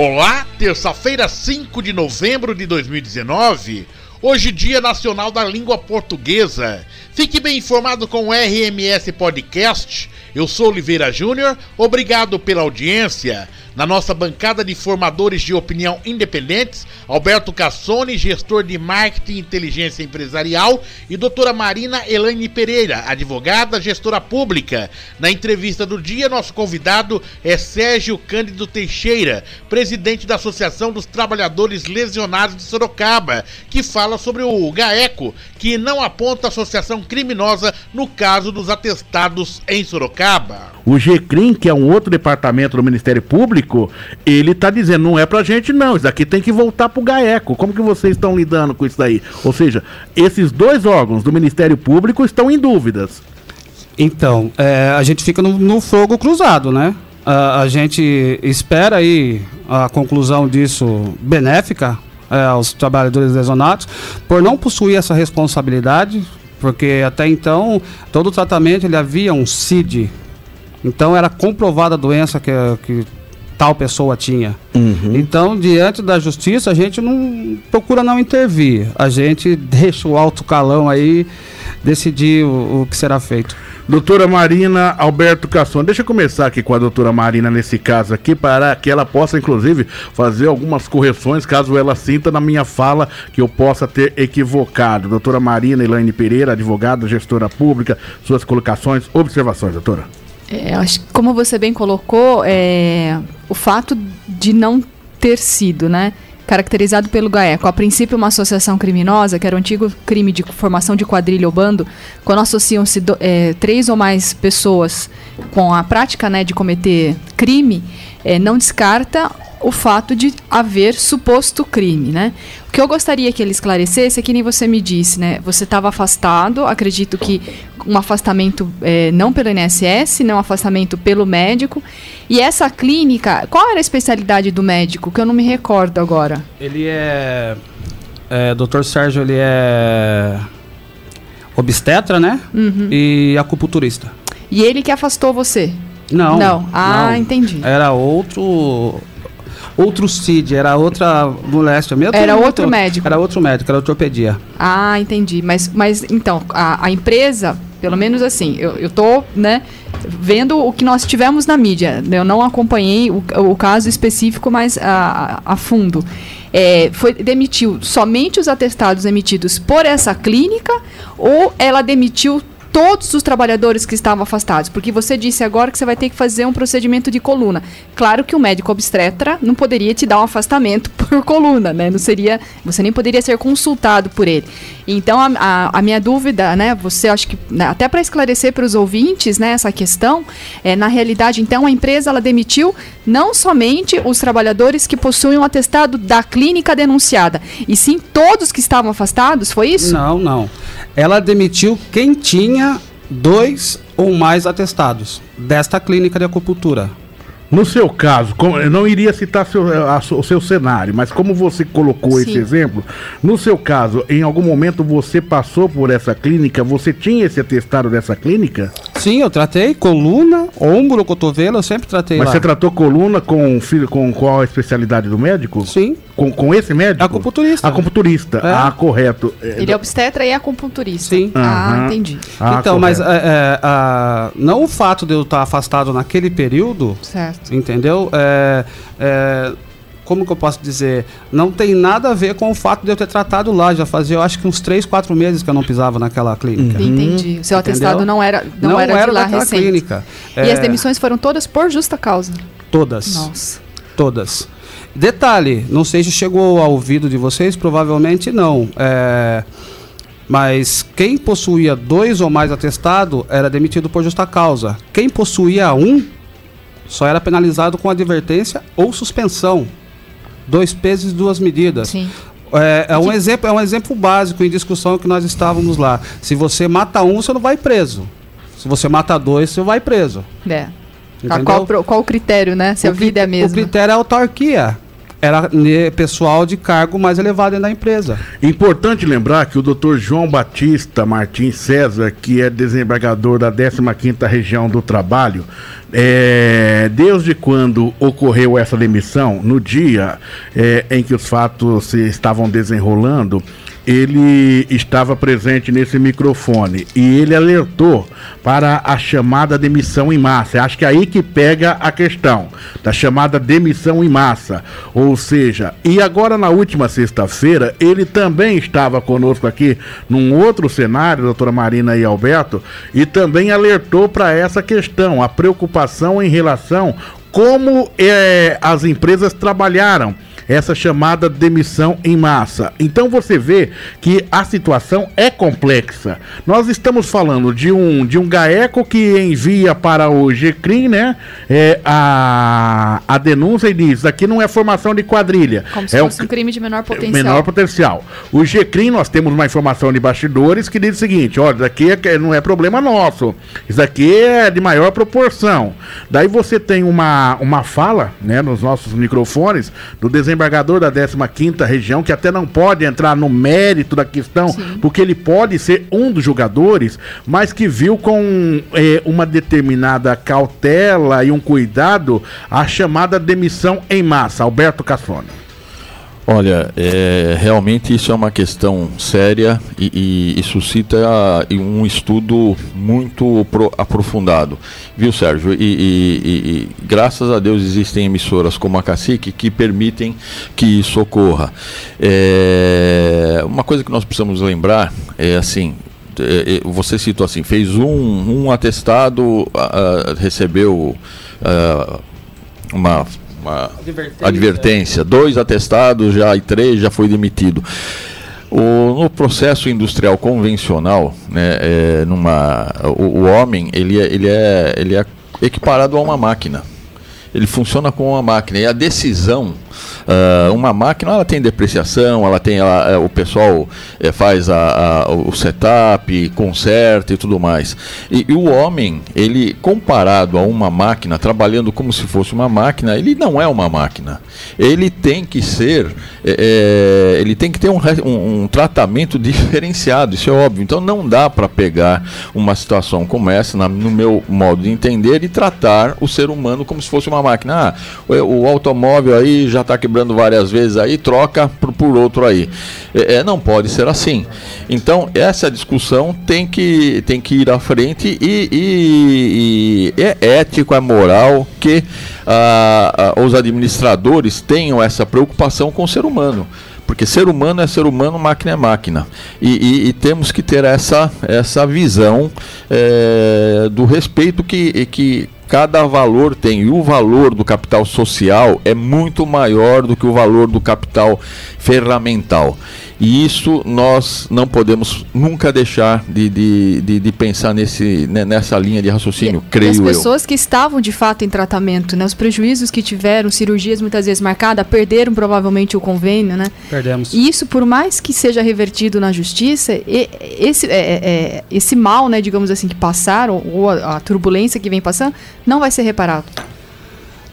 Olá, terça-feira, 5 de novembro de 2019. Hoje, Dia Nacional da Língua Portuguesa. Fique bem informado com o RMS Podcast. Eu sou Oliveira Júnior, obrigado pela audiência. Na nossa bancada de formadores de opinião independentes, Alberto Cassone, gestor de marketing e inteligência empresarial, e doutora Marina Elaine Pereira, advogada, gestora pública. Na entrevista do dia, nosso convidado é Sérgio Cândido Teixeira, presidente da Associação dos Trabalhadores Lesionados de Sorocaba, que fala sobre o GAECO, que não aponta associação criminosa no caso dos atestados em Sorocaba. O GCRIM, que é um outro departamento do Ministério Público, ele está dizendo, não é pra gente não, isso daqui tem que voltar pro GAECO. Como que vocês estão lidando com isso daí? Ou seja, esses dois órgãos do Ministério Público estão em dúvidas. Então, é, a gente fica no, no fogo cruzado, né? A, a, gente espera aí a conclusão disso benéfica é, aos trabalhadores lesionados, por não possuir essa responsabilidade, porque até então todo tratamento ele havia um CID, então era comprovada a doença que, que tal pessoa tinha. Uhum. Então, diante da justiça, a gente não procura não intervir. A gente deixa o alto calão aí decidir o, o que será feito. Doutora Marina Alberto Casson, deixa eu começar aqui com a doutora Marina nesse caso aqui, para que ela possa, inclusive, fazer algumas correções, caso ela sinta na minha fala que eu possa ter equivocado. Doutora Marina Elaine Pereira, advogada, gestora pública, suas colocações, observações, doutora. É, acho como você bem colocou, é, o fato de não ter sido, né, caracterizado pelo GAECO, a princípio uma associação criminosa, que era o antigo crime de formação de quadrilha ou bando, quando associam-se é, três ou mais pessoas com a prática né, de cometer crime, é, não descarta o fato de haver suposto crime, né? O que eu gostaria que ele esclarecesse é que nem você me disse, né? Você estava afastado, acredito que um afastamento é, não pelo INSS, não um afastamento pelo médico. E essa clínica, qual era a especialidade do médico? Que eu não me recordo agora. Ele é, é Dr. Sérgio, ele é obstetra, né? Uhum. E acupunturista. E ele que afastou você? Não. Não. Ah, não. entendi. Era outro outro CID, era outra moléstia. Meu, era outro médico. Era outro médico, era ortopedia. Ah, entendi. Mas, mas então, a, a empresa, pelo menos assim, eu, eu tô, né, vendo o que nós tivemos na mídia. Eu não acompanhei o, o caso específico mais a, a fundo. É, foi demitiu somente os atestados emitidos por essa clínica ou ela demitiu todos os trabalhadores que estavam afastados, porque você disse agora que você vai ter que fazer um procedimento de coluna. Claro que o médico obstetra não poderia te dar um afastamento por coluna, né? Não seria, você nem poderia ser consultado por ele. Então a, a, a minha dúvida, né? Você acho que né, até para esclarecer para os ouvintes, né? Essa questão, é na realidade, então a empresa ela demitiu não somente os trabalhadores que possuem um atestado da clínica denunciada, e sim todos que estavam afastados, foi isso? Não, não. Ela demitiu quem tinha dois ou mais atestados desta clínica de acupuntura. No seu caso, eu não iria citar seu, a, o seu cenário, mas como você colocou Sim. esse exemplo, no seu caso, em algum momento você passou por essa clínica, você tinha esse atestado dessa clínica? Sim, eu tratei coluna, ombro, cotovelo, eu sempre tratei Mas lá. você tratou coluna com, com qual a especialidade do médico? Sim. Com, com esse médico? Acupunturista. Acupunturista, é. ah, correto. Ele é obstetra e acupunturista. Sim. Ah, entendi. Ah, então, correto. mas é, é, não o fato de eu estar afastado naquele período... Certo Certo. Entendeu? É, é, como que eu posso dizer? Não tem nada a ver com o fato de eu ter tratado lá. Já fazia, eu acho que uns 3, 4 meses que eu não pisava naquela clínica. Uhum. Entendi. O seu atestado não era, não, não era, era de lá recente. clínica. E é... as demissões foram todas por justa causa? Todas. Nossa. Todas. Detalhe, não sei se chegou ao ouvido de vocês, provavelmente não. É, mas quem possuía dois ou mais atestados era demitido por justa causa. Quem possuía um só era penalizado com advertência ou suspensão. Dois pesos e duas medidas. Sim. É, é, um exemplo, é um exemplo básico em discussão que nós estávamos lá. Se você mata um, você não vai preso. Se você mata dois, você vai preso. É. Qual, qual, o critério, né? Se o a vida é mesmo. O critério é a autarquia. Era pessoal de cargo mais elevado dentro da empresa. Importante lembrar que o Dr. João Batista Martins César, que é desembargador da 15ª Região do Trabalho, é, desde quando ocorreu essa demissão, no dia é, em que os fatos se estavam desenrolando, ele estava presente nesse microfone e ele alertou para a chamada demissão em massa. Acho que é aí que pega a questão da chamada demissão em massa. Ou seja, e agora na última sexta-feira, ele também estava conosco aqui num outro cenário, doutora Marina e Alberto, e também alertou para essa questão, a preocupação em relação como é, as empresas trabalharam essa chamada demissão em massa. Então você vê que a situação é complexa. Nós estamos falando de um de um GAECO que envia para o GCRIM, né, é, a, a denúncia e diz, aqui não é formação de quadrilha. Como se é fosse um, um crime de menor potencial. Menor potencial. O GCRIM, nós temos uma informação de bastidores que diz o seguinte, olha, isso aqui é, não é problema nosso. Isso aqui é de maior proporção. Daí você tem uma, uma fala, né, nos nossos microfones, do desembargador desembargador da 15ª região, que até não pode entrar no mérito da questão, Sim. porque ele pode ser um dos jogadores, mas que viu com é, uma determinada cautela e um cuidado a chamada demissão em massa. Alberto Cassone. Olha, é, realmente isso é uma questão séria e, e, e suscita um estudo muito pro, aprofundado, viu, Sérgio? E, e, graças a Deus existem emissoras como a Cacique que permitem que isso ocorra. É, uma coisa que nós precisamos lembrar é assim: é, é, você citou assim, fez um, um atestado, uh, recebeu uh, uma uma advertência. advertência. Dois atestados já e três já foi demitido. O, no processo industrial convencional, né, é, numa, o, o, homem ele é, ele, é, ele é equiparado a uma máquina. Ele funciona como uma máquina. E a decisão Uh, uma máquina ela tem depreciação, ela tem ela, é, o pessoal é, faz a, a, o setup, conserta e tudo mais. E, e, o homem, ele comparado a uma máquina, trabalhando como se fosse uma máquina, ele não é uma máquina. Ele tem que ser, é, é ele tem que ter um, um, um, tratamento diferenciado, isso é óbvio. Então não dá para pegar uma situação como essa, na, no meu modo de entender, e tratar o ser humano como se fosse uma máquina. Ah, o, o automóvel aí já está quebrando várias vezes aí, troca por, por outro aí. É, é, não pode ser assim. Então, essa discussão tem que, tem que ir à frente e, e, e é ético, é moral que ah, ah, os administradores tenham essa preocupação com o ser humano porque ser humano é ser humano, máquina é máquina. E, e, e temos que ter essa, essa visão é, do respeito que, que cada valor tem. E o valor do capital social é muito maior do que o valor do capital ferramental. E isso nós não podemos nunca deixar de, de, de, de pensar nesse, né, nessa linha de raciocínio, e, creio eu. As pessoas eu. que estavam de fato em tratamento, né, os prejuízos que tiveram, cirurgias muitas vezes marcadas, perderam provavelmente o convênio, né? Perdemos. E isso, por mais que seja revertido na justiça, e, esse, é, é, é, esse mal, né, digamos assim, que passaram, ou a, a turbulência que vem passando, não vai ser reparado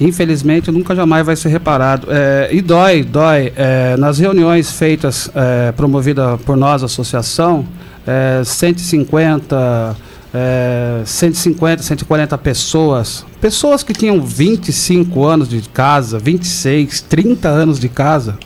infelizmente nunca jamais vai ser reparado. É, e dói, dói. É, nas reuniões feitas, é, promovida por nós, associação, é, 150, é, 150, 140 pessoas, pessoas que tinham 25 anos de casa, 26, 30 anos de casa,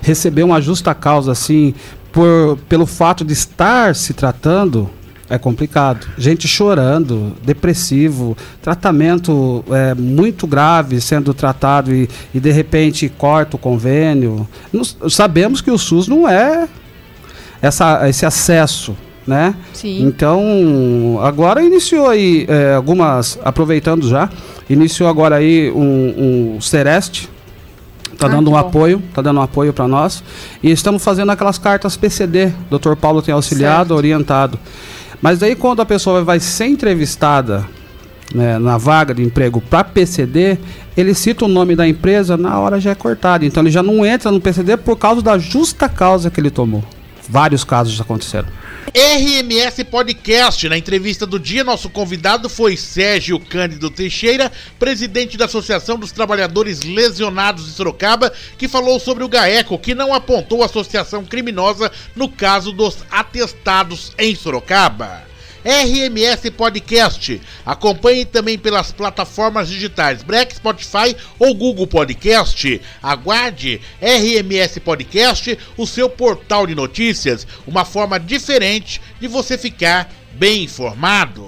receber uma justa causa assim, por, pelo fato de estar se tratando é complicado. Gente chorando, depressivo, tratamento é, muito grave sendo tratado e, e de repente corta o convênio. Nos, sabemos que o SUS não é essa, esse acesso. Né? Sim. Então, agora iniciou aí é, algumas, aproveitando já, iniciou agora aí um, um Sereste, Está ah, dando um bom. apoio, está dando um apoio para nós. E estamos fazendo aquelas cartas PCD. O Dr. Paulo tem auxiliado, certo. orientado. Mas aí quando a pessoa vai ser entrevistada né, na vaga de emprego para PCD, ele cita o nome da empresa, na hora já é cortado. Então ele já não entra no PCD por causa da justa causa que ele tomou. Vários casos aconteceram. RMS Podcast. Na entrevista do dia, nosso convidado foi Sérgio Cândido Teixeira, presidente da Associação dos Trabalhadores Lesionados de Sorocaba, que falou sobre o GAECO, que não apontou associação criminosa no caso dos atestados em Sorocaba. RMS Podcast. Acompanhe também pelas plataformas digitais Black, Spotify ou Google Podcast. Aguarde RMS Podcast, o seu portal de notícias, uma forma diferente de você ficar bem informado.